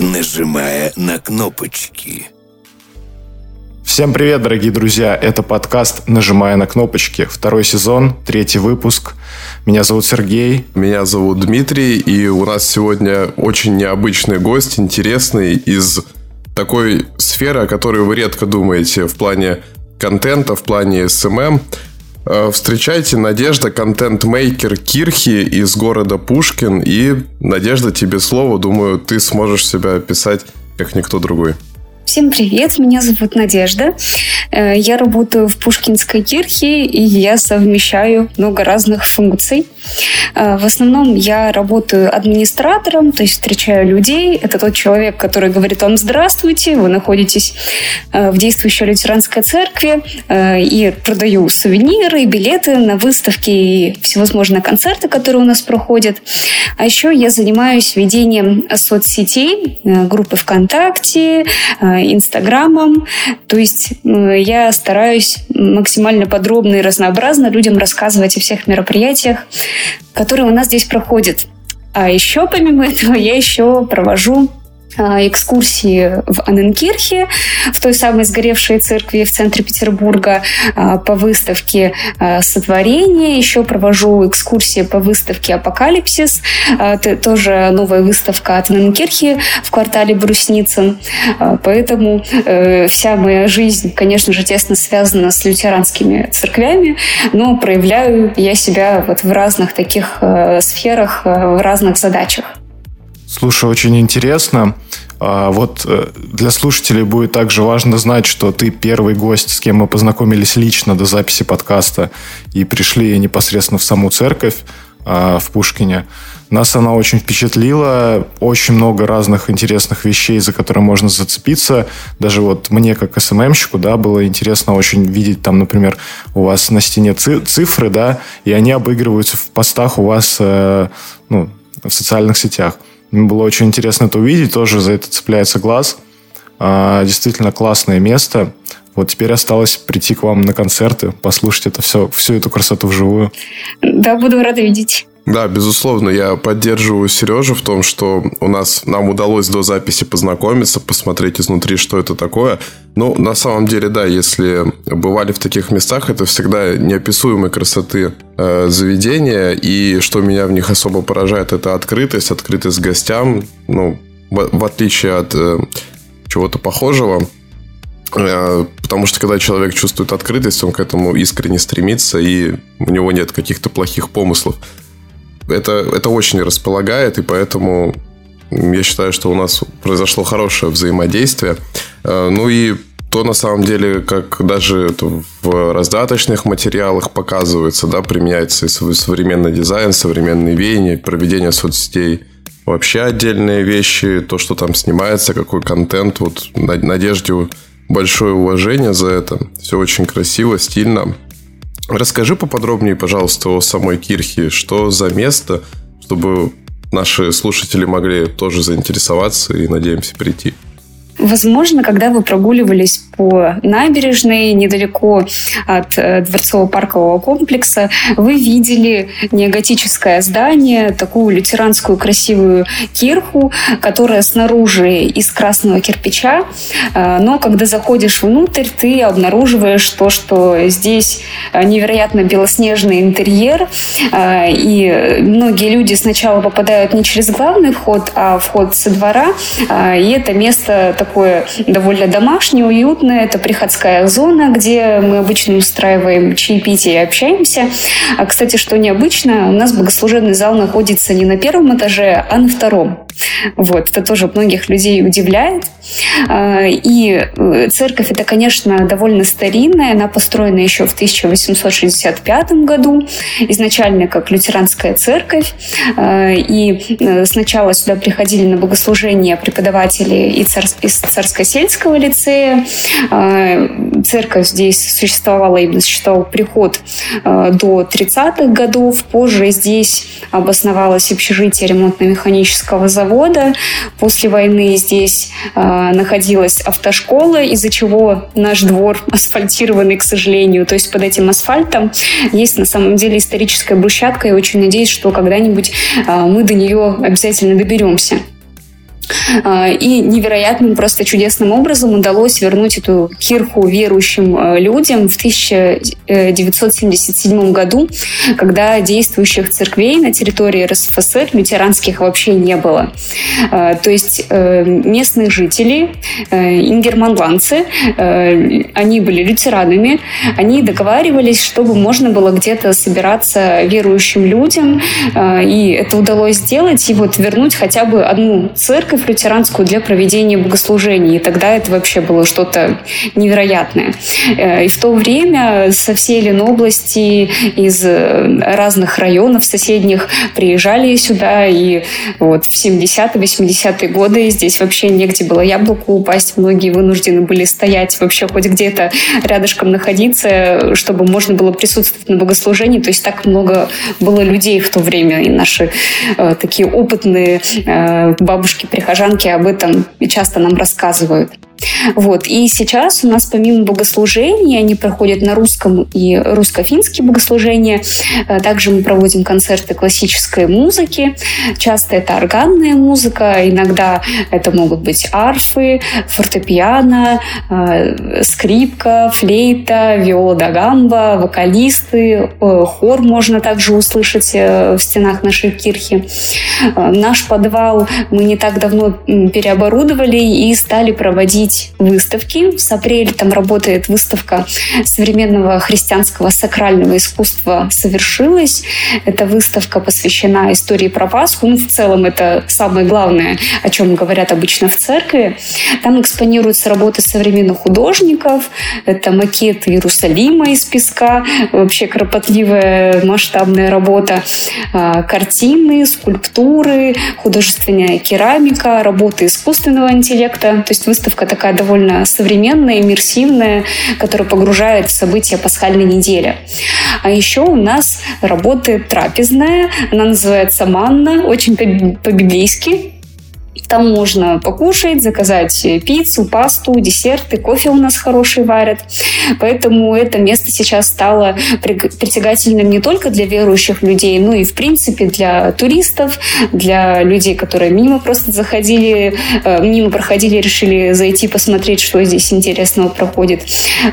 нажимая на кнопочки. Всем привет, дорогие друзья! Это подкаст «Нажимая на кнопочки». Второй сезон, третий выпуск. Меня зовут Сергей. Меня зовут Дмитрий. И у нас сегодня очень необычный гость, интересный, из такой сферы, о которой вы редко думаете в плане контента, в плане SMM. Э, встречайте Надежда, контент-мейкер Кирхи из города Пушкин. И, Надежда, тебе слово. Думаю, ты сможешь себя описать, как никто другой. Всем привет, меня зовут Надежда. Э, я работаю в Пушкинской кирхе, и я совмещаю много разных функций. Э, в основном я работаю администратором, то есть встречаю людей. Это тот человек, который говорит вам «Здравствуйте, вы находитесь э, в действующей лютеранской церкви, и продаю сувениры, билеты на выставки и всевозможные концерты, которые у нас проходят. А еще я занимаюсь ведением соцсетей, группы ВКонтакте, Инстаграмом. То есть я стараюсь максимально подробно и разнообразно людям рассказывать о всех мероприятиях, которые у нас здесь проходят. А еще, помимо этого, я еще провожу экскурсии в Анненкирхе, в той самой сгоревшей церкви в центре Петербурга, а, по выставке а, сотворения. Еще провожу экскурсии по выставке «Апокалипсис». Это тоже новая выставка от Анненкирхи в квартале Брусницын. Поэтому э, вся моя жизнь, конечно же, тесно связана с лютеранскими церквями, но проявляю я себя вот в разных таких э, сферах, э, в разных задачах. Слушай, очень интересно. А, вот э, для слушателей будет также важно знать, что ты первый гость, с кем мы познакомились лично до записи подкаста и пришли непосредственно в саму церковь а, в Пушкине. Нас она очень впечатлила, очень много разных интересных вещей, за которые можно зацепиться. Даже вот мне, как СММщику, да, было интересно очень видеть там, например, у вас на стене цифры, да, и они обыгрываются в постах у вас, э, ну, в социальных сетях. Было очень интересно это увидеть, тоже за это цепляется глаз. А, действительно классное место. Вот теперь осталось прийти к вам на концерты, послушать это все, всю эту красоту вживую. Да, буду рада видеть. Да, безусловно, я поддерживаю Сережу в том, что у нас нам удалось до записи познакомиться, посмотреть изнутри, что это такое. Ну, на самом деле, да, если бывали в таких местах, это всегда неописуемой красоты заведения, и что меня в них особо поражает, это открытость, открытость гостям, ну, в, в отличие от э, чего-то похожего. Э, потому что когда человек чувствует открытость, он к этому искренне стремится, и у него нет каких-то плохих помыслов это, это очень располагает, и поэтому я считаю, что у нас произошло хорошее взаимодействие. Э, ну и то, на самом деле, как даже в раздаточных материалах показывается, да, применяется и современный дизайн, современные веяния, проведение соцсетей, вообще отдельные вещи, то, что там снимается, какой контент. Вот Надежде большое уважение за это. Все очень красиво, стильно. Расскажи поподробнее, пожалуйста, о самой Кирхе. Что за место, чтобы наши слушатели могли тоже заинтересоваться и, надеемся, прийти. Возможно, когда вы прогуливались по набережной недалеко от э, дворцово-паркового комплекса, вы видели неоготическое здание, такую лютеранскую красивую кирху, которая снаружи из красного кирпича, э, но когда заходишь внутрь, ты обнаруживаешь то, что здесь невероятно белоснежный интерьер, э, и многие люди сначала попадают не через главный вход, а вход со двора, и это место такое довольно домашнее, уютное. Это приходская зона, где мы обычно устраиваем чаепитие и общаемся. А, кстати, что необычно, у нас богослужебный зал находится не на первом этаже, а на втором. Вот, это тоже многих людей удивляет. А, и э, церковь это, конечно, довольно старинная. Она построена еще в 1865 году. Изначально как лютеранская церковь. А, и э, сначала сюда приходили на богослужение преподаватели из Царско-сельского лицея. Церковь здесь существовала, именно считал приход до 30-х годов. Позже здесь обосновалось общежитие ремонтно-механического завода. После войны здесь э, находилась автошкола, из-за чего наш двор асфальтированный, к сожалению. То есть под этим асфальтом есть на самом деле историческая брусчатка. И очень надеюсь, что когда-нибудь э, мы до нее обязательно доберемся. И невероятным, просто чудесным образом удалось вернуть эту кирху верующим людям в 1977 году, когда действующих церквей на территории РСФСР лютеранских вообще не было. То есть местные жители, ингерманландцы, они были лютеранами, они договаривались, чтобы можно было где-то собираться верующим людям, э, и это удалось сделать, и вот вернуть хотя бы одну церковь лютеранскую для проведения богослужений. И тогда это вообще было что-то невероятное. Э, и в то время со всей Ленобласти, из разных районов соседних приезжали сюда, и вот в 70-80-е годы здесь вообще негде было яблоку упасть, многие вынуждены были стоять вообще хоть где-то рядышком находиться, чтобы можно было присутствовать на богослужении. То есть так много было людей в то время, и наши э, такие опытные э, бабушки-прихожанки об этом часто нам рассказывают. Вот. И сейчас у нас помимо богослужений, они проходят на русском и русско-финские богослужения. Э, также мы проводим концерты классической музыки. Часто это органная музыка, иногда это могут быть арфы, фортепиано, э, скрипка, флейта, виола да гамба, вокалисты, э, хор можно также услышать в стенах нашей кирхи. Наш подвал мы не так давно переоборудовали и стали проводить проводить выставки. С апреля там работает выставка современного христианского сакрального искусства «Совершилась». Эта выставка посвящена истории про Пасху. Ну, в целом, это самое главное, о чем говорят обычно в церкви. Там экспонируются работы современных художников. Это макеты Иерусалима из песка. Вообще кропотливая масштабная работа. А, картины, скульптуры, художественная керамика, работы искусственного интеллекта. То есть выставка такая довольно современная, иммерсивная, которая погружает в события пасхальной недели. А еще у нас работает трапезная, она называется «Манна», очень по-библейски. Там можно покушать, заказать пиццу, пасту, десерты, кофе у нас хороший варят. Поэтому это место сейчас стало притягательным не только для верующих людей, но и, в принципе, для туристов, для людей, которые мимо просто заходили, э, мимо проходили, решили зайти посмотреть, что здесь интересного проходит.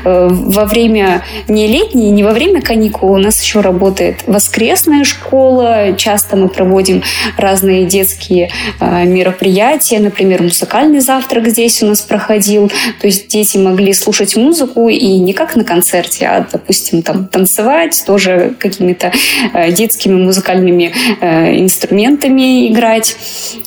Э, во время не летней, не во время каникул у нас еще работает воскресная школа. Часто мы проводим разные детские э, мероприятия мероприятия, например, музыкальный завтрак здесь у нас проходил, то есть дети могли слушать музыку и не как на концерте, а, допустим, там танцевать, тоже какими-то э, детскими музыкальными э, инструментами играть.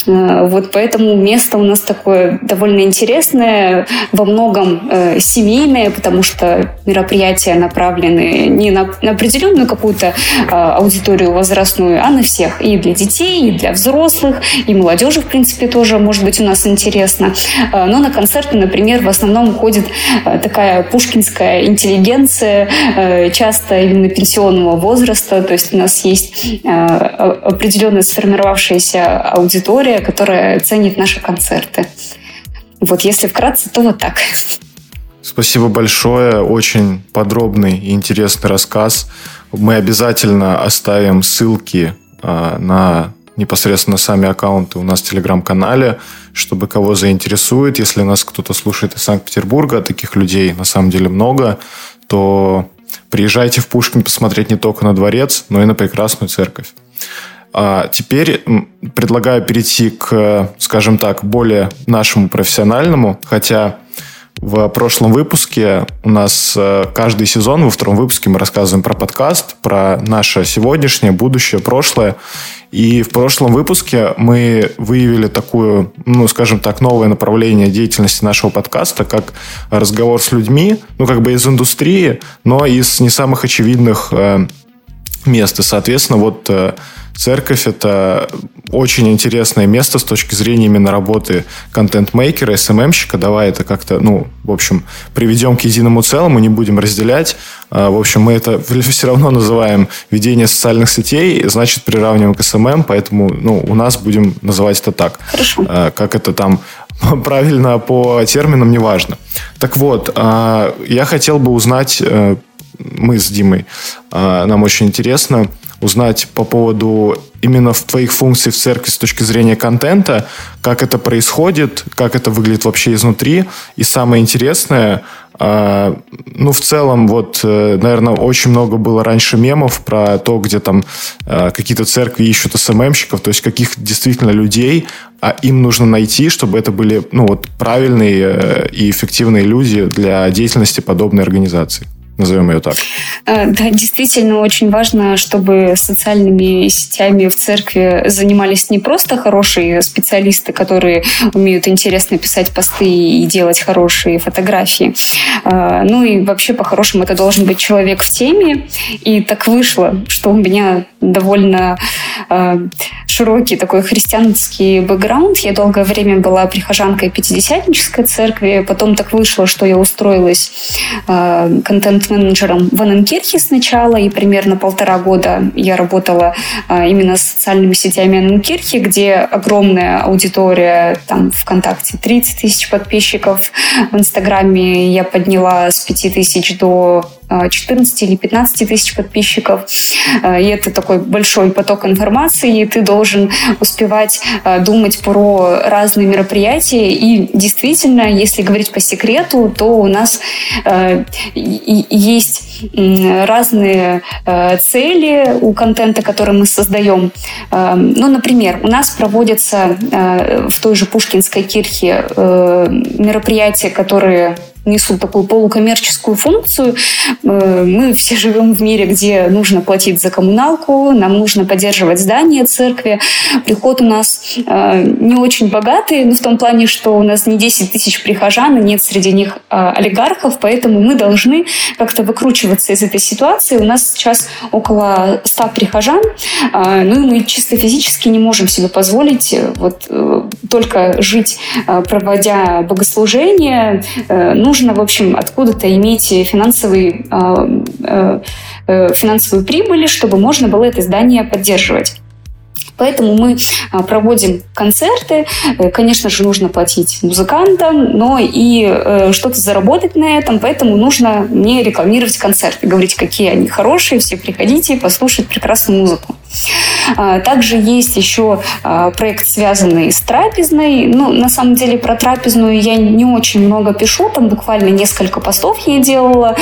Э, вот поэтому место у нас такое довольно интересное, во многом семейное, потому что мероприятия направлены не на, на определенную какую-то аудиторию возрастную, а на всех. И для детей, и для взрослых, и молодежи, в принципе, тоже тоже может быть у нас интересно. Э, но на концерты, например, в основном ходит э, такая пушкинская интеллигенция, э, часто именно пенсионного возраста. То есть у нас есть определенная сформировавшаяся аудитория, которая ценит наши концерты. Вот если вкратце, то вот так. Спасибо большое. Очень подробный и интересный рассказ. Мы обязательно оставим ссылки на непосредственно сами аккаунты у нас в Телеграм-канале, чтобы кого заинтересует. Если нас кто-то слушает из Санкт-Петербурга, таких людей на самом деле много, то приезжайте в Пушкин посмотреть не только на дворец, но и на прекрасную церковь. А теперь предлагаю перейти к, скажем так, более нашему профессиональному, хотя в прошлом выпуске у нас э, каждый сезон, во втором выпуске мы рассказываем про подкаст, про наше сегодняшнее, будущее, прошлое. И в прошлом выпуске мы выявили такую, ну, скажем так, новое направление деятельности нашего подкаста, как разговор с людьми, ну, как бы из индустрии, но из не самых очевидных э, мест. И, соответственно, вот э, церковь – это очень интересное место с точки зрения именно работы контент-мейкера, SMM-щика. Давай это как-то, ну, в общем, приведем к единому целому, не будем разделять. А, в общем, мы это все равно называем ведение социальных сетей, значит, приравниваем к SMM, поэтому, ну, у нас будем называть это так. Хорошо. А, как это там правильно по терминам, неважно. Так вот, я хотел бы узнать, э, мы с Димой, нам очень интересно, узнать по поводу именно в твоих функций в церкви с точки зрения контента, как это происходит, как это выглядит вообще изнутри. И самое интересное, э, ну, в целом, вот, э, наверное, очень много было раньше мемов про то, где там э, какие-то церкви ищут СММщиков, то есть каких действительно людей, а им нужно найти, чтобы это были, ну, вот, правильные э, и эффективные люди для деятельности подобной организации назовем ее так. Э, да, действительно очень важно, чтобы социальными сетями в церкви занимались не просто хорошие специалисты, которые умеют интересно писать посты и делать хорошие фотографии. Э, ну и вообще, по-хорошему, это должен быть человек в теме. И так вышло, что у меня довольно э, широкий такой христианский бэкграунд. Я долгое время была прихожанкой Пятидесятнической церкви. Потом так вышло, что я устроилась контент менеджером в Анненкирхе сначала, и примерно полтора года я работала а, именно с социальными сетями Анненкирхи, где огромная аудитория, там ВКонтакте 30 тысяч подписчиков, в Инстаграме я подняла с 5 тысяч до 14 или 15 тысяч подписчиков. Э, и это такой большой поток информации, и ты должен успевать э, думать про разные мероприятия. И действительно, если говорить по секрету, то у нас э, есть разные цели у контента, который мы создаем. Ну, например, у нас проводятся в той же Пушкинской кирхе мероприятия, которые несут такую полукоммерческую функцию. Э, мы все живем в мире, где нужно платить за коммуналку, нам нужно поддерживать здание церкви. Приход у нас э, не очень богатый, но в том плане, что у нас не 10 тысяч прихожан, и нет среди них э, олигархов, поэтому мы должны как-то выкручиваться из этой ситуации. У нас сейчас около 100 прихожан, ну и мы чисто физически не можем себе позволить вот только жить, проводя богослужение. Нужно нужно, в общем, откуда-то иметь финансовый, э, э, э, финансовую прибыль, чтобы можно было это здание поддерживать. Поэтому мы проводим концерты. Конечно же, нужно платить музыкантам, но и что-то заработать на этом. Поэтому нужно не рекламировать концерты, говорить, какие они хорошие, все приходите послушать прекрасную музыку. А, также есть еще а, проект, связанный с трапезной. Ну, на самом деле, про трапезную я не очень много пишу, там буквально несколько постов я делала.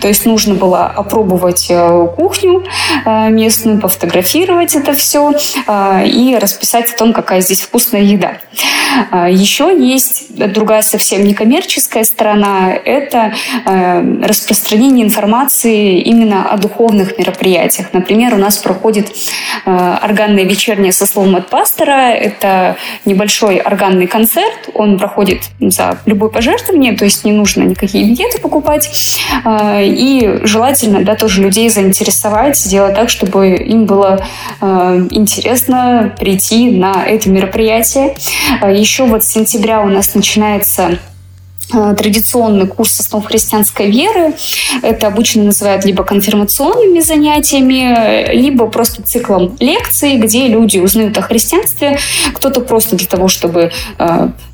То есть нужно было опробовать э, кухню э, местную, пофотографировать это все а, и расписать о том, какая здесь вкусная еда. Еще есть другая совсем некоммерческая сторона. Это э, распространение информации именно о духовных мероприятиях. Например, у нас проходит органное вечернее со словом от пастора. Это небольшой органный концерт. Он проходит за любое пожертвование, то есть не нужно никакие билеты покупать. Э, и желательно да, тоже людей заинтересовать, сделать так, чтобы им было э, интересно прийти на это мероприятие. Еще вот с сентября у нас начинается Э, традиционный курс основ христианской веры. Это обычно называют либо конфирмационными занятиями, либо просто циклом лекций, где люди узнают о христианстве. Кто-то просто для того, чтобы э, Э,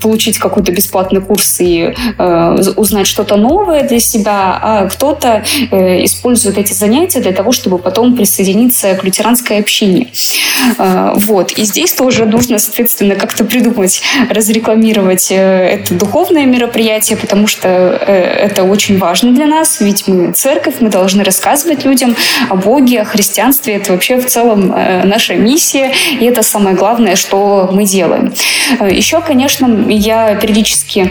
получить какой-то бесплатный курс и э, узнать что-то новое для себя, а кто-то э, использует эти занятия для того, чтобы потом присоединиться к лютеранской общине. Э, вот. И здесь тоже нужно, соответственно, как-то придумать, разрекламировать э, это духовное мероприятие, потому что э, это очень важно для нас, ведь мы церковь, мы должны рассказывать людям о Боге, о христианстве. Это вообще в целом э, наша миссия, и это самое главное, что мы делаем. Э, Еще, конечно, я периодически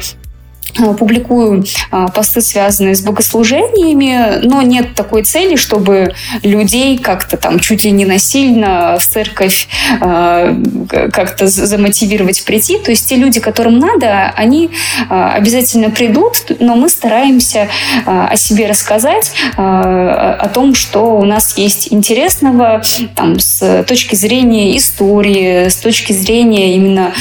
публикую э, посты, связанные с богослужениями, но нет такой цели, чтобы людей как-то там чуть ли не насильно в церковь э, как-то замотивировать прийти. То есть те люди, которым надо, они обязательно придут, но мы стараемся о себе рассказать, о том, что у нас есть интересного там, с точки зрения истории, с точки зрения именно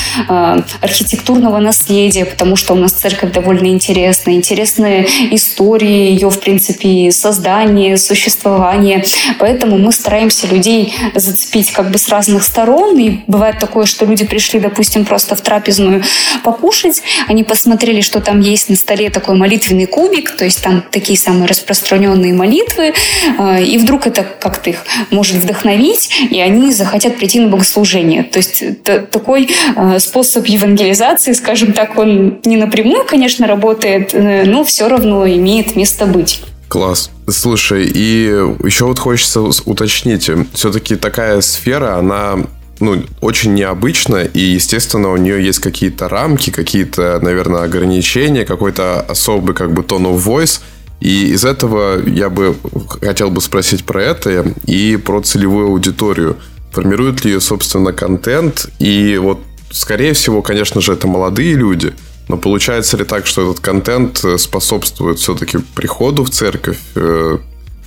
архитектурного наследия, потому что у нас церковь довольно интересная. Интересные истории ее, в принципе, создания, существования. Поэтому мы стараемся людей зацепить как бы с разных сторон. И бывает такое, что люди пришли, допустим, просто в трапезную покушать, они посмотрели, что там есть на столе такой молитвенный кубик, то есть там такие самые распространенные молитвы, э, и вдруг это как-то их может вдохновить, и они захотят прийти на богослужение. То есть такой э, способ евангелизации, скажем так, он не напрямую, конечно, работает, э, но все равно имеет место быть. Класс. Слушай, и еще вот хочется уточнить, все-таки такая сфера, она ну, очень необычно, и, естественно, у нее есть какие-то рамки, какие-то, наверное, ограничения, какой-то особый как бы тон of voice. И из этого я бы хотел бы спросить про это и про целевую аудиторию. Формирует ли ее, собственно, контент? И вот, скорее всего, конечно же, это молодые люди, но получается ли так, что этот контент способствует все-таки приходу в церковь, э,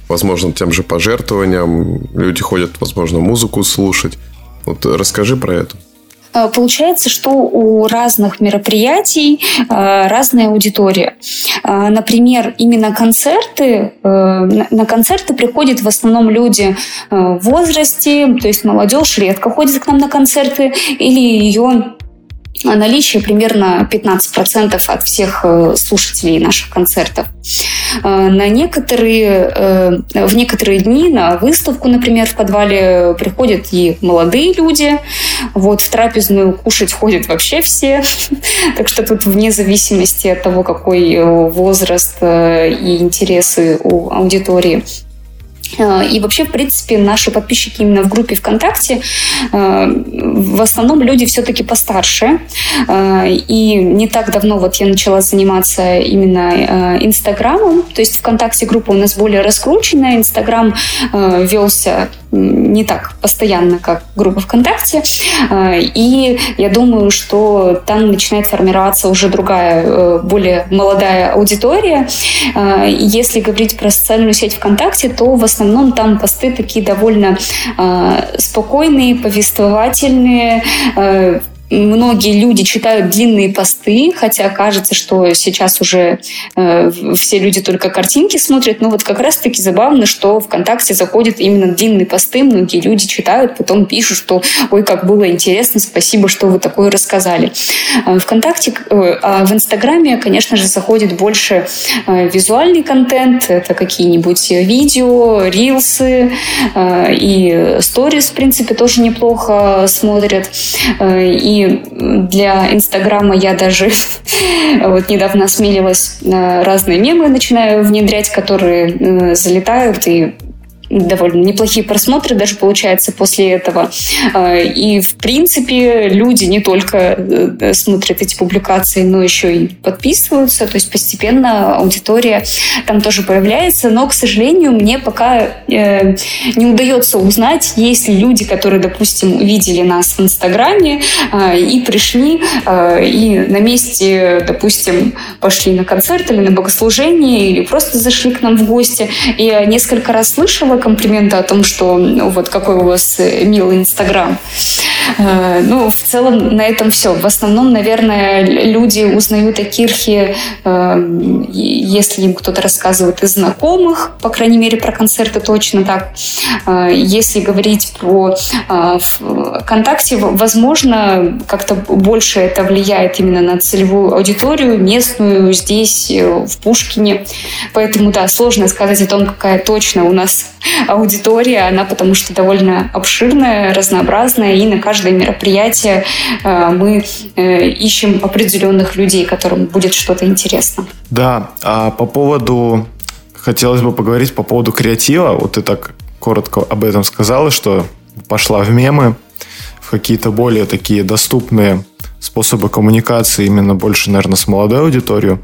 возможно, тем же пожертвованиям, люди ходят, возможно, музыку слушать. Вот расскажи про это. Э, получается, что у разных мероприятий э, разная аудитория. Э, например, именно концерты, на концерты приходят в основном люди в возрасте, то есть молодежь редко ходит к нам на концерты, или ее наличие примерно 15% от всех слушателей наших концертов. Э, на некоторые, э, в некоторые дни на выставку, например, в подвале приходят и молодые люди. Вот в трапезную кушать ходят вообще все. Так что тут вне зависимости от того, какой э, возраст и интересы у аудитории. Э, и вообще, в принципе, наши подписчики именно в группе ВКонтакте э, в основном люди все-таки постарше. Э, и не так давно вот я начала заниматься именно Инстаграмом. То есть ВКонтакте группа у нас более раскрученная. Инстаграм велся не так постоянно, как группа ВКонтакте. И я думаю, что там начинает формироваться уже другая, более молодая аудитория. Если говорить про социальную сеть ВКонтакте, то в основном там посты такие довольно э, спокойные, повествовательные, э, многие люди читают длинные посты, хотя кажется, что сейчас уже э, все люди только картинки смотрят, но вот как раз-таки забавно, что ВКонтакте заходят именно длинные посты, многие люди читают, потом пишут, что ой, как было интересно, спасибо, что вы такое рассказали. Э, ВКонтакте, э, а в Инстаграме, конечно же, заходит больше э, визуальный контент, это какие-нибудь видео, рилсы э, и сторис, в принципе, тоже неплохо смотрят. Э, и для Инстаграма я даже вот недавно осмелилась разные мемы начинаю внедрять, которые э, залетают и довольно неплохие просмотры даже получается после этого. А, и, в принципе, люди не только э, смотрят эти публикации, но еще и подписываются. То есть постепенно аудитория там тоже появляется. Но, к сожалению, мне пока э, не удается узнать, есть ли люди, которые, допустим, увидели нас в Инстаграме а, и пришли, а, и на месте, допустим, пошли на концерт или на богослужение, или просто зашли к нам в гости. И несколько раз слышала комплименты о том, что вот какой у вас э, милый Инстаграм. Э, ну, в целом на этом все. В основном, наверное, люди узнают о Кирхе, э, если им кто-то рассказывает из знакомых, по крайней мере, про концерты точно так. Если говорить про ВКонтакте, возможно, как-то больше это влияет именно на целевую аудиторию, местную, здесь, в Пушкине. Поэтому, да, сложно сказать о том, какая точно у нас аудитория, она потому что довольно обширная, разнообразная, и на каждое мероприятие э, мы э, ищем определенных людей, которым будет что-то интересно. Да, а по поводу, хотелось бы поговорить по поводу креатива. Вот ты так коротко об этом сказала, что пошла в мемы, в какие-то более такие доступные способы коммуникации именно больше, наверное, с молодой аудиторией.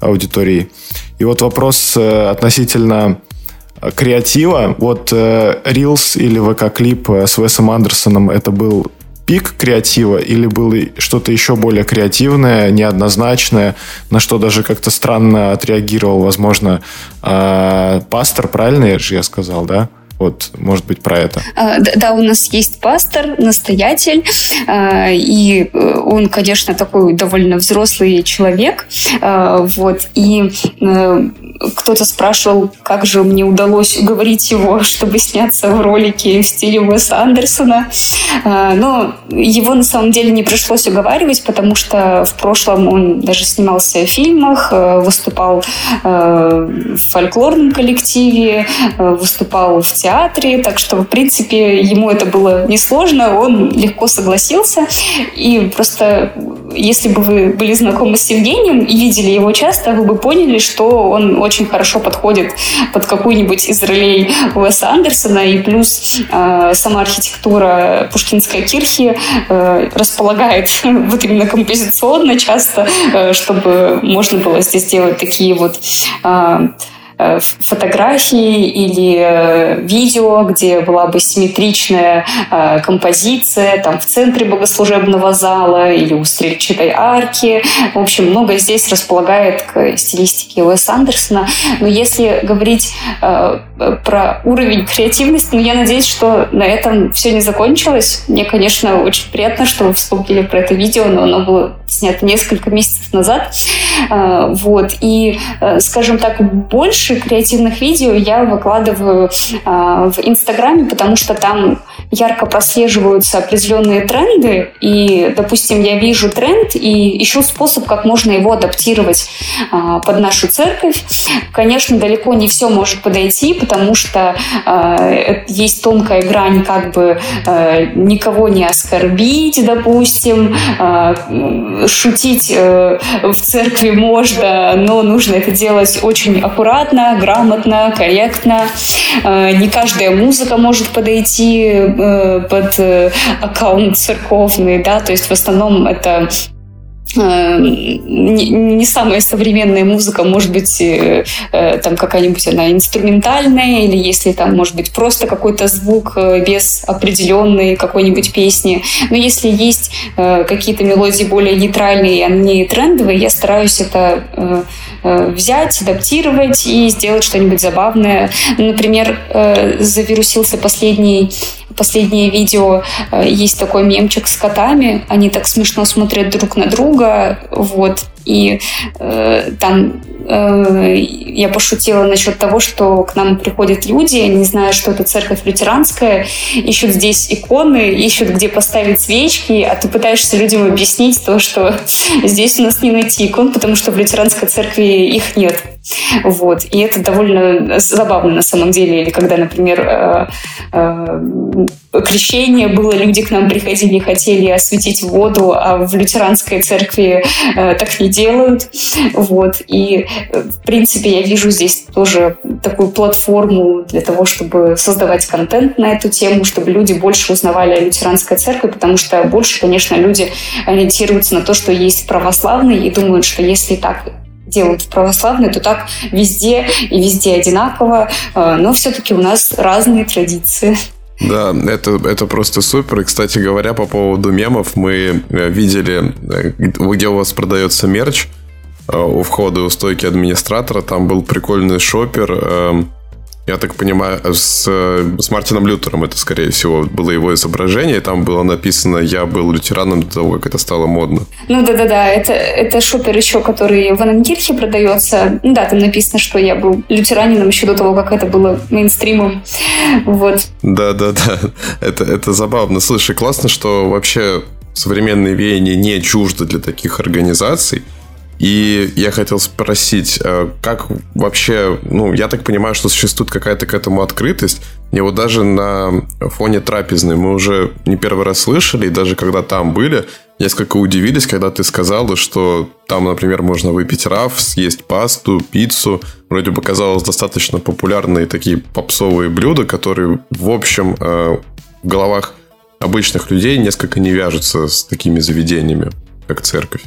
аудиторией. И вот вопрос э, относительно креатива. Вот Reels или ВК-клип с Весом Андерсоном это был пик креатива или было что-то еще более креативное, неоднозначное, на что даже как-то странно отреагировал, возможно, э, пастор, правильно я же я сказал, да? Вот, может быть, про это. А, да, у нас есть пастор, настоятель, а, и э, он, конечно, такой довольно взрослый человек. А, вот, и э, кто-то спрашивал, как же мне удалось уговорить его, чтобы сняться в ролике в стиле Уэса Андерсона. Но его на самом деле не пришлось уговаривать, потому что в прошлом он даже снимался в фильмах, э, выступал в фольклорном коллективе, выступал в театре театре, так что, в принципе, ему это было несложно, он легко согласился. И просто, если бы вы были знакомы с Евгением и видели его часто, вы бы поняли, что он очень хорошо подходит под какую-нибудь из ролей Уэса Андерсона, и плюс э, сама архитектура Пушкинской кирхи э, располагает вот именно композиционно часто, э, чтобы можно было здесь делать такие вот э, фотографии или э, видео, где была бы симметричная э, композиция там в центре богослужебного зала или у стрельчатой арки. В общем, много здесь располагает к стилистике Уэса Андерсона. Но если говорить про уровень креативности, ну, я надеюсь, что на этом все не закончилось. Мне, конечно, очень приятно, что вы вспомнили про это видео, но оно было снято несколько месяцев назад. Вот. И, скажем так, больше больше креативных видео я выкладываю э, в Инстаграме, потому что там ярко прослеживаются определенные тренды, и, допустим, я вижу тренд и ищу способ, как можно его адаптировать э, под нашу церковь. Конечно, далеко не все может подойти, потому что э, есть тонкая грань, как бы э, никого не оскорбить, допустим, э, шутить э, в церкви можно, но нужно это делать очень аккуратно, аккуратно, грамотно, корректно. Э, не каждая музыка может подойти э, под э, аккаунт церковный, да, то есть в основном это не, не самая современная музыка, может быть, там какая-нибудь она инструментальная, или если там, может быть, просто какой-то звук без определенной какой-нибудь песни. Но если есть какие-то мелодии более нейтральные, они трендовые, я стараюсь это Э, взять, адаптировать и сделать что-нибудь забавное. Например, э, завирусился последний последнее видео э, есть такой мемчик с котами, они так смешно смотрят друг на друга, вот, и э, там э, я пошутила насчет того, что к нам приходят люди, не зная, что это церковь лютеранская, ищут здесь иконы, ищут, где поставить свечки, а ты пытаешься людям объяснить то, что здесь у нас не найти икон, потому что в лютеранской церкви их нет. Вот. И это довольно забавно на самом деле. Или когда, например, э, э, крещение было, люди к нам приходили хотели осветить воду, а в лютеранской церкви э, так не делают. Вот. И, в принципе, я вижу здесь тоже такую платформу для того, чтобы создавать контент на эту тему, чтобы люди больше узнавали о лютеранской церкви, потому что больше, конечно, люди ориентируются на то, что есть православные и думают, что если так делают в православной, то так везде и везде одинаково. Э, но все-таки у нас разные традиции. Да, это, это просто супер. И, кстати говоря, по поводу мемов, мы э, видели, э, где у вас продается мерч, у входа у стойки администратора, там был прикольный шопер, эм, я так понимаю, с, с Мартином Лютером это, скорее всего, было его изображение, там было написано «Я был лютераном до того, как это стало модно». Ну да-да-да, это, это шопер еще, который в Ананкирхе продается. Ну да, там написано, что я был лютеранином еще до того, как это было мейнстримом. Вот. Да-да-да, это, это забавно. Слушай, классно, что вообще современные веяния не чужды для таких организаций. И я хотел спросить, э, как вообще, ну, я так понимаю, что существует какая-то к этому открытость. И вот даже на фоне трапезной мы уже не первый раз слышали, и даже когда там были, несколько удивились, когда ты сказала, что там, например, можно выпить раф, съесть пасту, пиццу. Вроде бы казалось достаточно популярные такие попсовые блюда, которые, в общем, э, в головах обычных людей несколько не вяжутся с такими заведениями, как церковь.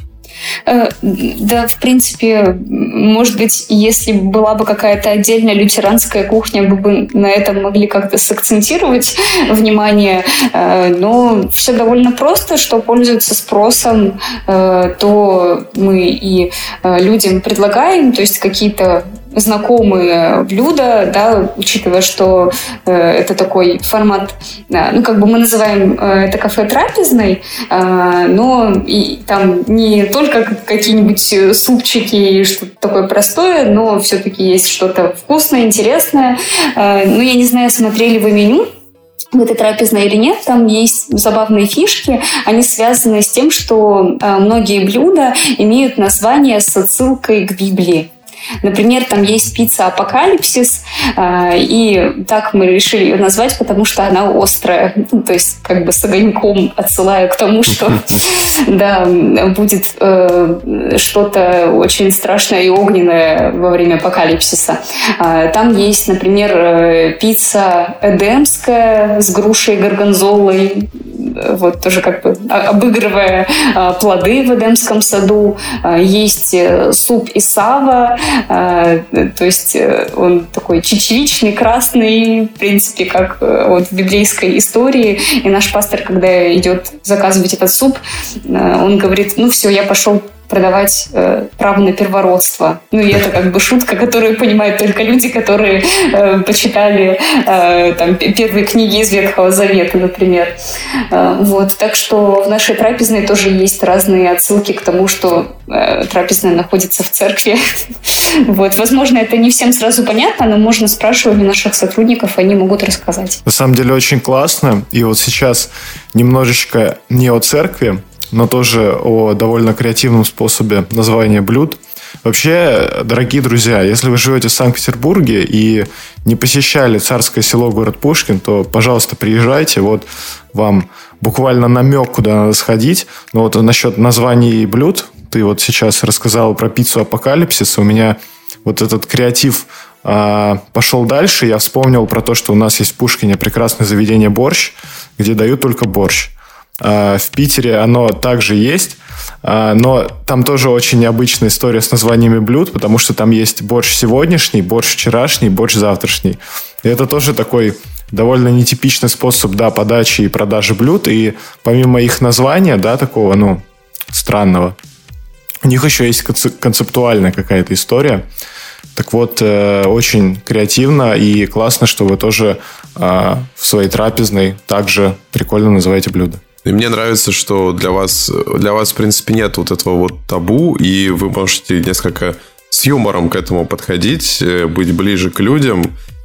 Э, да, в принципе, может быть, если была бы какая-то отдельная лютеранская кухня, мы бы на этом могли как-то сакцентировать внимание. Э, но все довольно просто, что пользуется спросом, э, то мы и людям предлагаем, то есть какие-то знакомые блюда, да, учитывая, что э, это такой формат, э, ну, как бы мы называем э, это кафе трапезной, э, но и там не только какие-нибудь супчики и что-то такое простое, но все-таки есть что-то вкусное, интересное. Э, ну, я не знаю, смотрели вы меню, в этой трапезной или нет, там есть забавные фишки. Они связаны с тем, что э, многие блюда имеют название с отсылкой к Библии. Например, там есть пицца «Апокалипсис», а, и так мы решили ее назвать, потому что она острая. Ну, то есть как бы с огоньком отсылая к тому, что да, будет э, что-то очень страшное и огненное во время апокалипсиса. А, там есть, например, э, пицца эдемская с грушей горгонзолой, вот тоже как бы обыгрывая а, плоды в Эдемском саду. Есть э, суп Исава, то есть э, он такой чечевичный, красный, в принципе, как э, вот в библейской истории. И наш пастор, когда идет заказывать этот суп, э, он говорит, ну все, я пошел продавать э, право на первородство. Ну, и это как бы шутка, которую понимают только люди, которые э, почитали э, там, первые книги из Ветхого Завета, например. Э, вот. Так что в нашей трапезной тоже есть разные отсылки к тому, что э, трапезная находится в церкви. вот. Возможно, это не всем сразу понятно, но можно спрашивать у наших сотрудников, они могут рассказать. На самом деле очень классно. И вот сейчас немножечко не о церкви, но тоже о довольно креативном способе названия блюд. Вообще, дорогие друзья, если вы живете в Санкт-Петербурге и не посещали царское село город Пушкин, то, пожалуйста, приезжайте. Вот вам буквально намек, куда надо сходить. Но вот насчет названий блюд, ты вот сейчас рассказал про пиццу Апокалипсис. У меня вот этот креатив а, пошел дальше. Я вспомнил про то, что у нас есть в Пушкине прекрасное заведение борщ, где дают только борщ. А, в Питере оно также есть, а, но там тоже очень необычная история с названиями блюд, потому что там есть борщ сегодняшний, борщ вчерашний, борщ завтрашний. И это тоже такой довольно нетипичный способ да, подачи и продажи блюд. И помимо их названия, да, такого, ну, странного, у них еще есть концептуальная какая-то история. Так вот, э, очень креативно и классно, что вы тоже э, в своей трапезной также прикольно называете блюда. И мне нравится, что для вас, для вас, в принципе, нет вот этого вот табу, и вы можете несколько с юмором к этому подходить, э, быть ближе к людям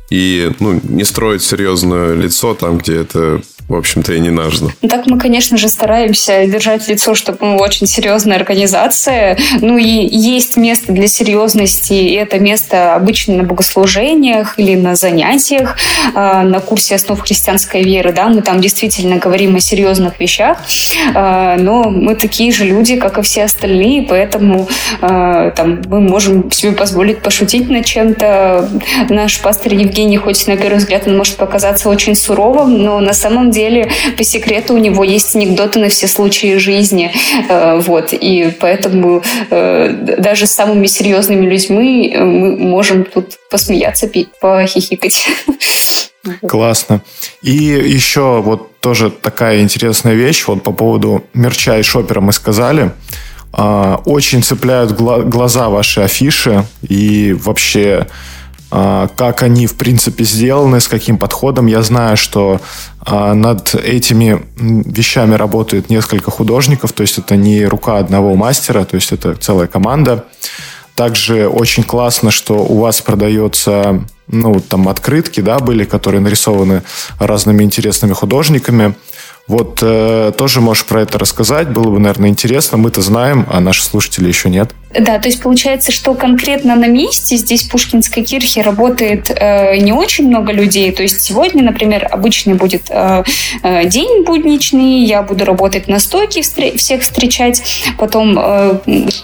и ну, не строить серьезное лицо там, где это в общем-то, и не нужно. Ну, так мы, конечно же, стараемся держать лицо, чтобы мы очень серьезная организация. Ну и есть место для серьезности, и это место обычно на богослужениях или на занятиях, а, на курсе основ христианской веры. Да, мы там действительно говорим о серьезных вещах, а, но мы такие же люди, как и все остальные, поэтому а, там, мы можем себе позволить пошутить над чем-то. Наш пастор Евгений, хоть на первый взгляд он может показаться очень суровым, но на самом деле деле, по секрету, у него есть анекдоты на все случаи жизни. Э, вот. И поэтому э, даже с самыми серьезными людьми э, мы можем тут посмеяться, похихикать. Классно. И еще вот тоже такая интересная вещь, вот по поводу мерча и шопера мы сказали. А, очень цепляют глаза ваши афиши и вообще как они, в принципе, сделаны, с каким подходом. Я знаю, что а, над этими вещами работает несколько художников, то есть это не рука одного мастера, то есть это целая команда. Также очень классно, что у вас продается, ну, там открытки, да, были, которые нарисованы разными интересными художниками. Вот э, тоже можешь про это рассказать, было бы, наверное, интересно. Мы-то знаем, а наши слушатели еще нет. Да, то есть получается, что конкретно на месте здесь Пушкинской кирхе работает э, не очень много людей. То есть сегодня, например, обычный будет э, э, день будничный, я буду работать на стойке, встр- всех встречать. Потом э,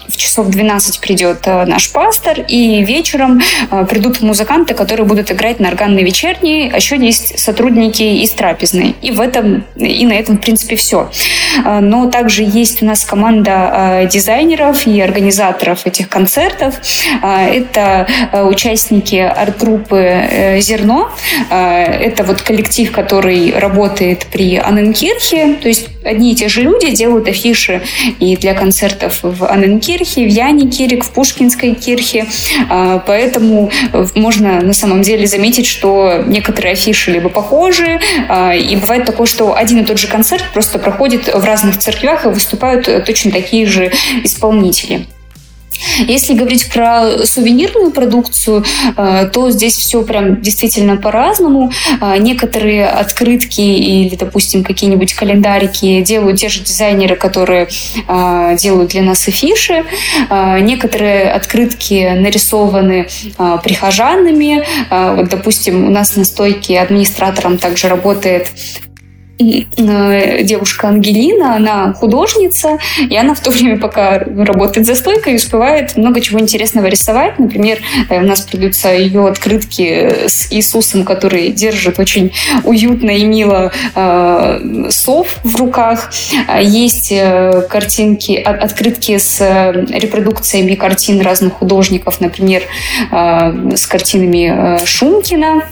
в часов 12 придет э, наш пастор, и вечером э, придут музыканты, которые будут играть на органной вечерней, а еще есть сотрудники из трапезной. И в этом, и на этом, в принципе, все. Э, но также есть у нас команда э, дизайнеров и организаторов организаторов этих концертов. Это участники арт-группы «Зерно». Это вот коллектив, который работает при Анненкирхе, то есть одни и те же люди делают афиши и для концертов в Анненкирхе, в Яне Кирик, в Пушкинской кирхе. Поэтому можно на самом деле заметить, что некоторые афиши либо похожи, и бывает такое, что один и тот же концерт просто проходит в разных церквях и выступают точно такие же исполнители. Если говорить про сувенирную продукцию, э, то здесь все прям действительно по-разному. Э, некоторые открытки или, допустим, какие-нибудь календарики делают те же дизайнеры, которые э, делают для нас афиши. Некоторые открытки нарисованы прихожанами. Вот, допустим, у нас на стойке администратором также работает девушка Ангелина, она художница, и она в то время, пока работает за стойкой, успевает много чего интересного рисовать. Например, э, у нас продаются ее открытки с Иисусом, который держит очень уютно и мило э, сов в руках. Есть э, картинки, открытки с репродукциями картин разных художников, например, э, с картинами э, Шумкина.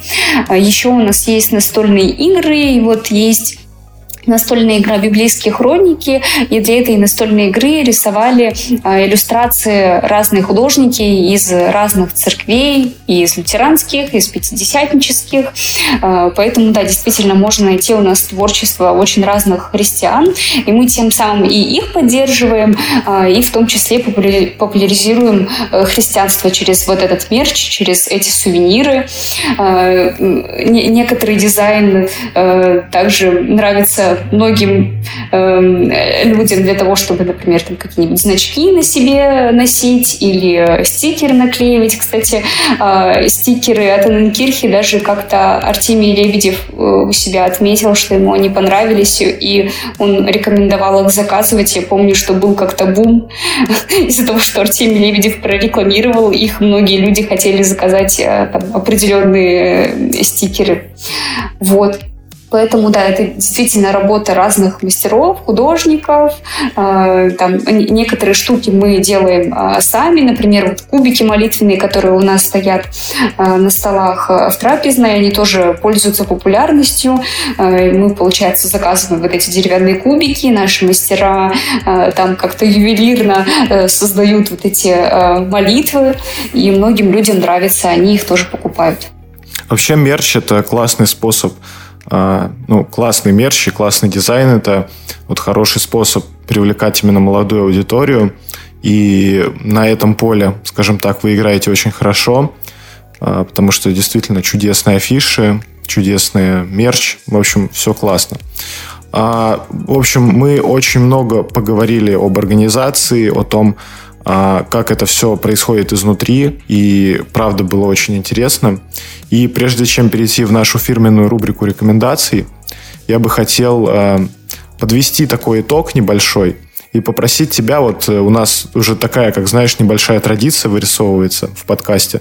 Еще у нас есть настольные игры, и вот есть настольная игра «Библейские хроники», и для этой настольной игры рисовали а, иллюстрации разные художники из разных церквей, и из лютеранских, и из пятидесятнических. А, поэтому, да, действительно, можно найти у нас творчество очень разных христиан, и мы тем самым и их поддерживаем, а, и в том числе популяризируем э, христианство через вот этот мерч, через эти сувениры. Некоторый дизайн э, также нравится многим э, людям для того, чтобы, например, там какие-нибудь значки на себе носить или стикеры наклеивать. Кстати, э, стикеры от Анненкирхи даже как-то Артемий Лебедев э, у себя отметил, что ему они понравились, и он рекомендовал их заказывать. Я помню, что был как-то бум из-за того, что Артемий Лебедев прорекламировал их. Многие люди хотели заказать э, там, определенные стикеры. Вот. Поэтому, да, это действительно работа разных мастеров, художников. Э, там некоторые штуки мы делаем э, сами. Например, вот кубики молитвенные, которые у нас стоят э, на столах в трапезной, они тоже пользуются популярностью. Мы, получается, заказываем вот эти деревянные кубики. Наши мастера там как-то ювелирно создают вот эти молитвы. И многим людям нравится, они их тоже покупают. Вообще мерч – это классный способ а, ну, классный мерч и классный дизайн – это вот хороший способ привлекать именно молодую аудиторию. И на этом поле, скажем так, вы играете очень хорошо, а, потому что действительно чудесные афиши, чудесный мерч. В общем, все классно. А, в общем, мы очень много поговорили об организации, о том, как это все происходит изнутри, и правда было очень интересно. И прежде чем перейти в нашу фирменную рубрику рекомендаций, я бы хотел э, подвести такой итог небольшой и попросить тебя, вот э, у нас уже такая, как знаешь, небольшая традиция вырисовывается в подкасте.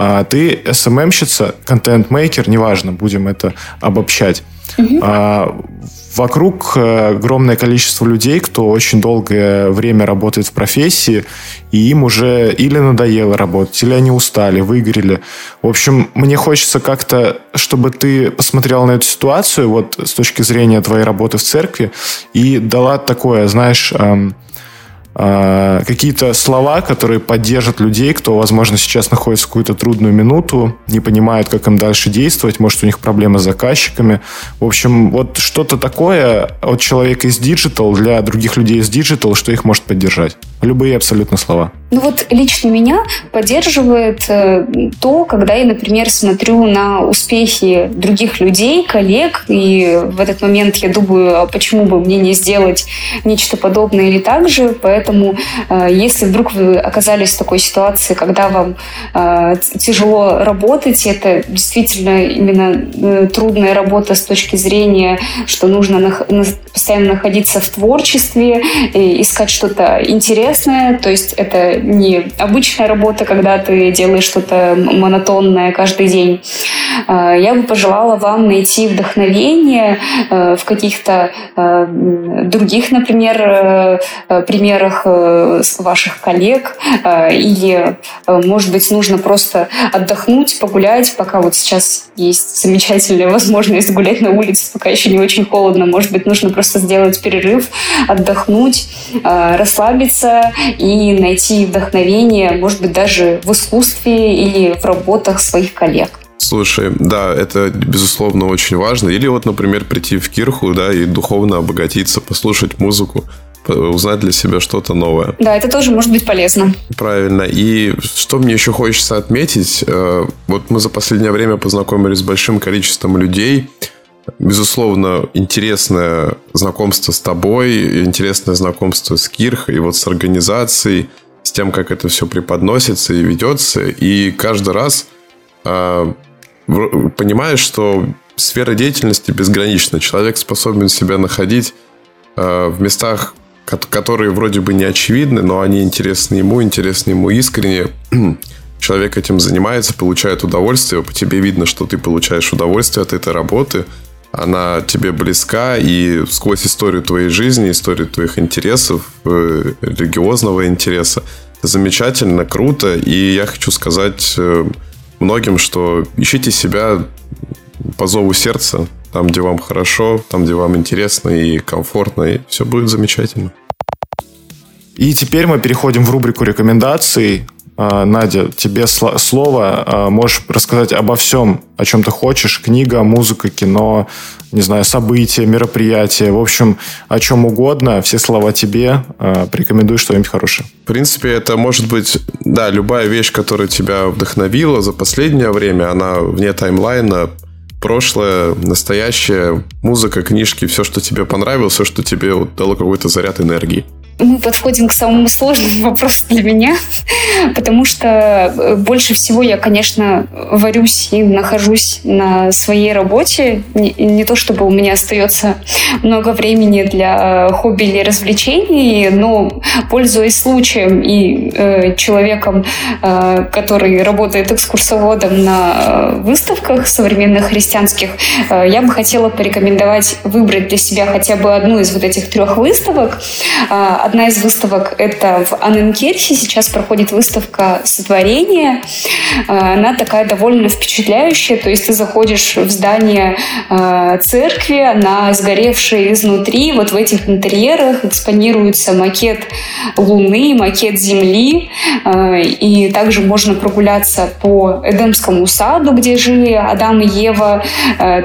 А ты СММщица, контент-мейкер, неважно, будем это обобщать. Угу. А, вокруг э, огромное количество людей, кто очень долгое время работает в профессии, и им уже или надоело работать, или они устали, выгорели. В общем, мне хочется как-то, чтобы ты посмотрел на эту ситуацию вот с точки зрения твоей работы в церкви и дала такое, знаешь, эм, а, какие-то слова, которые поддержат людей, кто, возможно, сейчас находится в какую-то трудную минуту, не понимают, как им дальше действовать, может, у них проблемы с заказчиками. В общем, вот что-то такое от человека из digital для других людей из digital, что их может поддержать. Любые абсолютно слова. Ну вот лично меня поддерживает э, то, когда я, например, смотрю на успехи других людей, коллег, и в этот момент я думаю, а почему бы мне не сделать нечто подобное или так же. Поэтому, э, если вдруг вы оказались в такой ситуации, когда вам э, тяжело работать, это действительно именно трудная работа с точки зрения, что нужно постоянно находиться в творчестве, искать что-то интересное, то есть это не обычная работа, когда ты делаешь что-то монотонное каждый день. я бы пожелала вам найти вдохновение в каких-то других, например, примерах ваших коллег или, может быть, нужно просто отдохнуть, погулять, пока вот сейчас есть замечательная возможность гулять на улице, пока еще не очень холодно. Может быть, нужно просто сделать перерыв, отдохнуть, э, расслабиться и найти вдохновение, может быть, даже в искусстве или в работах своих коллег. Слушай, да, это, безусловно, очень важно. Или вот, например, прийти в кирху, да, и духовно обогатиться, послушать музыку узнать для себя что-то новое. Да, это тоже может быть полезно. Правильно. И что мне еще хочется отметить, э, вот мы за последнее время познакомились с большим количеством людей, Безусловно, интересное знакомство с тобой, интересное знакомство с Кирх и вот с организацией, тем, как это все преподносится и ведется. И каждый раз э, понимаешь, что сфера деятельности безгранична. Человек способен себя находить э, в местах которые вроде бы не очевидны, но они интересны ему, интересны ему искренне. Человек этим занимается, получает удовольствие. По тебе видно, что ты получаешь удовольствие от этой работы. Она тебе близка, и сквозь историю твоей жизни, историю твоих интересов, э, религиозного интереса, замечательно, круто. И я хочу сказать э, многим, что ищите себя по зову сердца, там, где вам хорошо, там, где вам интересно и комфортно, и все будет замечательно. И теперь мы переходим в рубрику рекомендаций. А, Надя, тебе слово. А, можешь рассказать обо всем, о чем ты хочешь. Книга, музыка, кино, не знаю, события, мероприятия. В общем, о чем угодно. Все слова тебе. А, порекомендуй что-нибудь хорошее. В принципе, это может быть, да, любая вещь, которая тебя вдохновила за последнее время. Она вне таймлайна прошлое, настоящее, музыка, книжки, все, что тебе понравилось, все, что тебе дало какой-то заряд энергии мы подходим к самому сложному вопросу для меня, потому что э, больше всего я, конечно, варюсь и нахожусь на своей работе. Не, не то чтобы у меня остается много времени для хобби или развлечений, но пользуясь случаем и э, человеком, э, который работает экскурсоводом на выставках современных христианских, э, я бы хотела порекомендовать выбрать для себя хотя бы одну из вот этих трех выставок. Э, Одна из выставок – это в Анненкирхе. Сейчас проходит выставка «Сотворение». А, она такая довольно впечатляющая. То есть ты заходишь в здание а, церкви, она сгоревшая изнутри. Вот в этих интерьерах экспонируется макет Луны, макет Земли. А, и также можно прогуляться по Эдемскому саду, где жили Адам и Ева.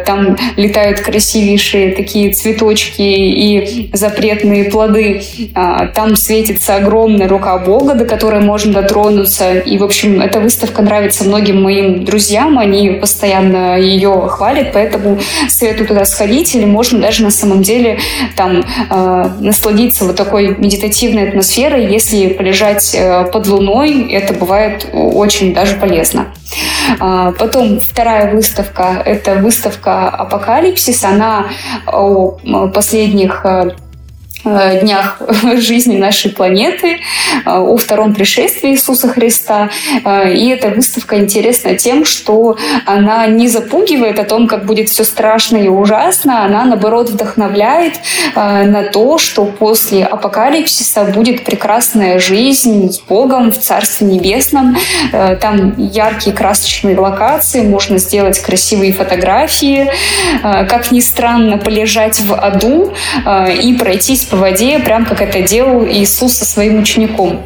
Там летают красивейшие такие цветочки и запретные плоды. Там светится огромная рука Бога, до которой можно дотронуться. И, в общем, эта выставка нравится многим моим друзьям. Они постоянно ее хвалят, поэтому советую туда сходить. Или можно даже на самом деле там э, насладиться вот такой медитативной атмосферой. Если полежать э, под луной, это бывает очень даже полезно. А, потом вторая выставка – это выставка «Апокалипсис». Она о последних Э, днях жизни нашей планеты, э, о втором пришествии Иисуса Христа. Э, и эта выставка интересна тем, что она не запугивает о том, как будет все страшно и ужасно, она, наоборот, вдохновляет на то, что после апокалипсиса будет прекрасная жизнь с Богом в Царстве Небесном. Там яркие красочные локации, можно сделать красивые фотографии, как ни странно, полежать в аду и пройтись по воде, прям как это делал Иисус со своим учеником.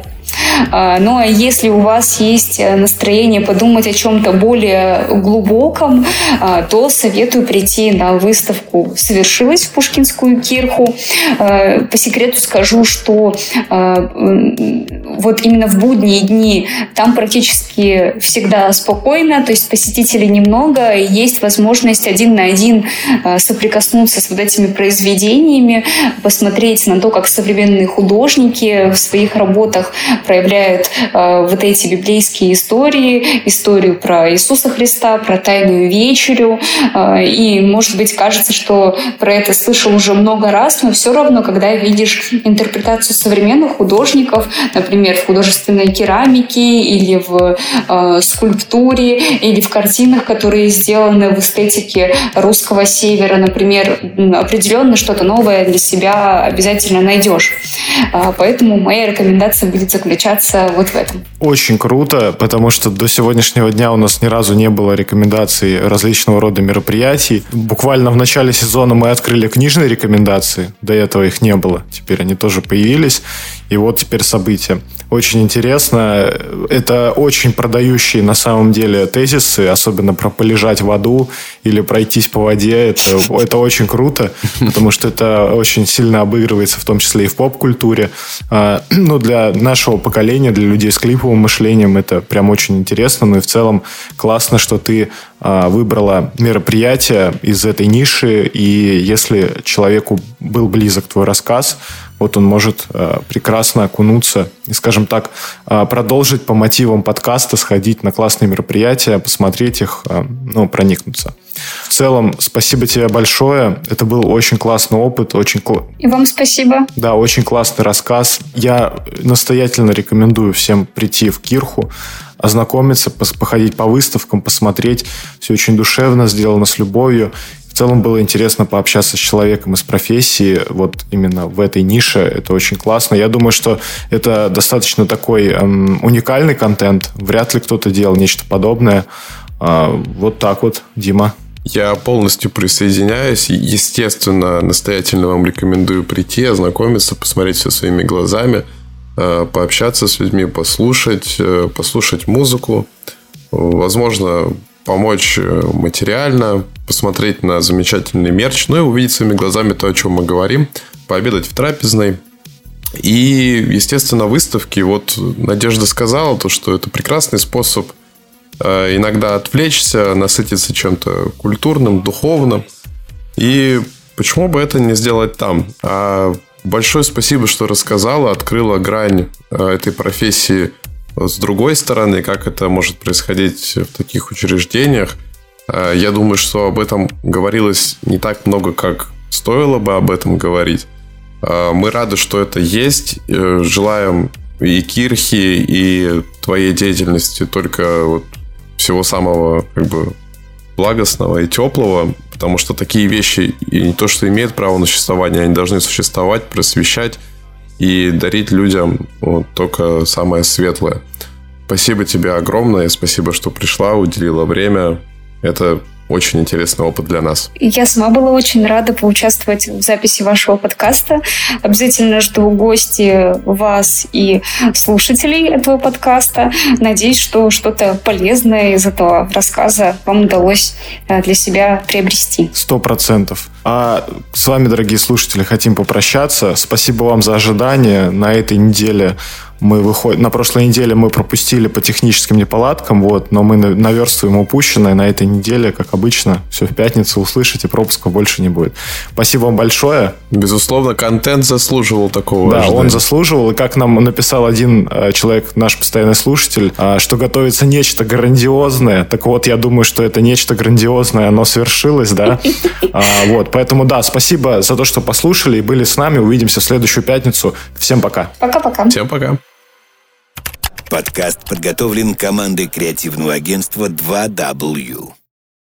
А, ну а если у вас есть э, настроение подумать о чем-то более глубоком, а, то советую прийти на выставку «Совершилась» в Пушкинскую кирху. А, по секрету скажу, что вот именно в будние дни там практически всегда спокойно, то есть посетителей немного, есть возможность один на один соприкоснуться с вот этими произведениями, посмотреть на то, как современные художники в своих работах проявляют э, вот эти библейские истории, историю про Иисуса Христа, про Тайную вечерю. Э, и, может быть, кажется, что про это слышал уже много раз, но все равно, когда видишь интерпретацию современных художников, например, в художественной керамике или в э, скульптуре или в картинах, которые сделаны в эстетике русского севера, например, определенно что-то новое для себя обязательно найдешь. Э, поэтому моя рекомендация будет заключаться вот в этом. Очень круто, потому что до сегодняшнего дня у нас ни разу не было рекомендаций различного рода мероприятий. Буквально в начале сезона мы открыли книжные рекомендации, до этого их не было, теперь они тоже появились. И вот теперь события. Очень интересно. Это очень продающие на самом деле тезисы, особенно про полежать в аду или пройтись по воде. Это, это очень круто, потому что это очень сильно обыгрывается, в том числе и в поп-культуре. А, ну, для нашего поколения, для людей с клиповым мышлением это прям очень интересно. Ну и в целом классно, что ты а, выбрала мероприятие из этой ниши, и если человеку был близок твой рассказ, вот он может э, прекрасно окунуться и, скажем так, э, продолжить по мотивам подкаста, сходить на классные мероприятия, посмотреть их, э, ну, проникнуться. В целом, спасибо тебе большое. Это был очень классный опыт. Очень кл... И вам спасибо. Да, очень классный рассказ. Я настоятельно рекомендую всем прийти в Кирху, ознакомиться, походить по выставкам, посмотреть. Все очень душевно, сделано с любовью целом было интересно пообщаться с человеком из профессии, вот именно в этой нише. Это очень классно. Я думаю, что это достаточно такой эм, уникальный контент. Вряд ли кто-то делал нечто подобное. Э, вот так вот, Дима. Я полностью присоединяюсь. Естественно, настоятельно вам рекомендую прийти, ознакомиться, посмотреть все своими глазами, э, пообщаться с людьми, послушать, э, послушать музыку. Возможно, помочь э, материально, посмотреть на замечательный мерч, ну и увидеть своими глазами то, о чем мы говорим, пообедать в трапезной. И, естественно, выставки. Вот Надежда сказала, то, что это прекрасный способ э, иногда отвлечься, насытиться чем-то культурным, духовным. И почему бы это не сделать там? А большое спасибо, что рассказала, открыла грань э, этой профессии с другой стороны, как это может происходить в таких учреждениях, э, я думаю, что об этом говорилось не так много, как стоило бы об этом говорить. Э, мы рады, что это есть. Э, желаем и Кирхи, и твоей деятельности только вот всего самого как бы благостного и теплого, потому что такие вещи и не то, что имеют право на существование, они должны существовать, просвещать и дарить людям вот, только самое светлое. Спасибо тебе огромное, спасибо, что пришла, уделила время. Это очень интересный опыт для нас. Я сама была очень рада поучаствовать в записи вашего подкаста. Обязательно жду гости вас и слушателей этого подкаста. Надеюсь, что что-то полезное из этого рассказа вам удалось э, для себя приобрести. Сто процентов. А с вами, дорогие слушатели, хотим попрощаться. Спасибо вам за ожидание. На этой неделе мы выходим... На прошлой неделе мы пропустили по техническим неполадкам, вот, но мы наверстываем упущенное на этой неделе, как обычно. Все в пятницу услышите, пропусков больше не будет. Спасибо вам большое. Безусловно, контент заслуживал такого Да, ожидания. он заслуживал. И как нам написал один э, человек, наш постоянный слушатель, э, что готовится нечто грандиозное. Так вот, я думаю, что это нечто грандиозное, оно свершилось, да. А, вот, поэтому, да, спасибо за то, что послушали и были с нами. Увидимся в следующую пятницу. Всем пока. Пока-пока. Всем пока. Подкаст подготовлен командой креативного агентства 2W.